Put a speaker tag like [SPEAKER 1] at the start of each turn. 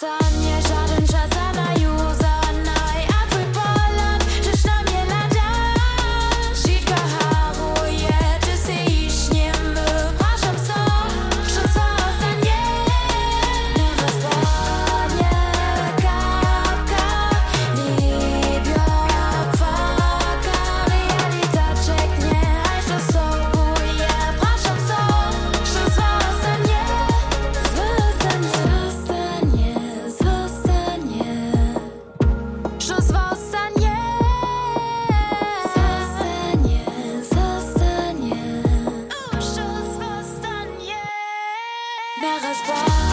[SPEAKER 1] Sam nie żaden czas. Mère.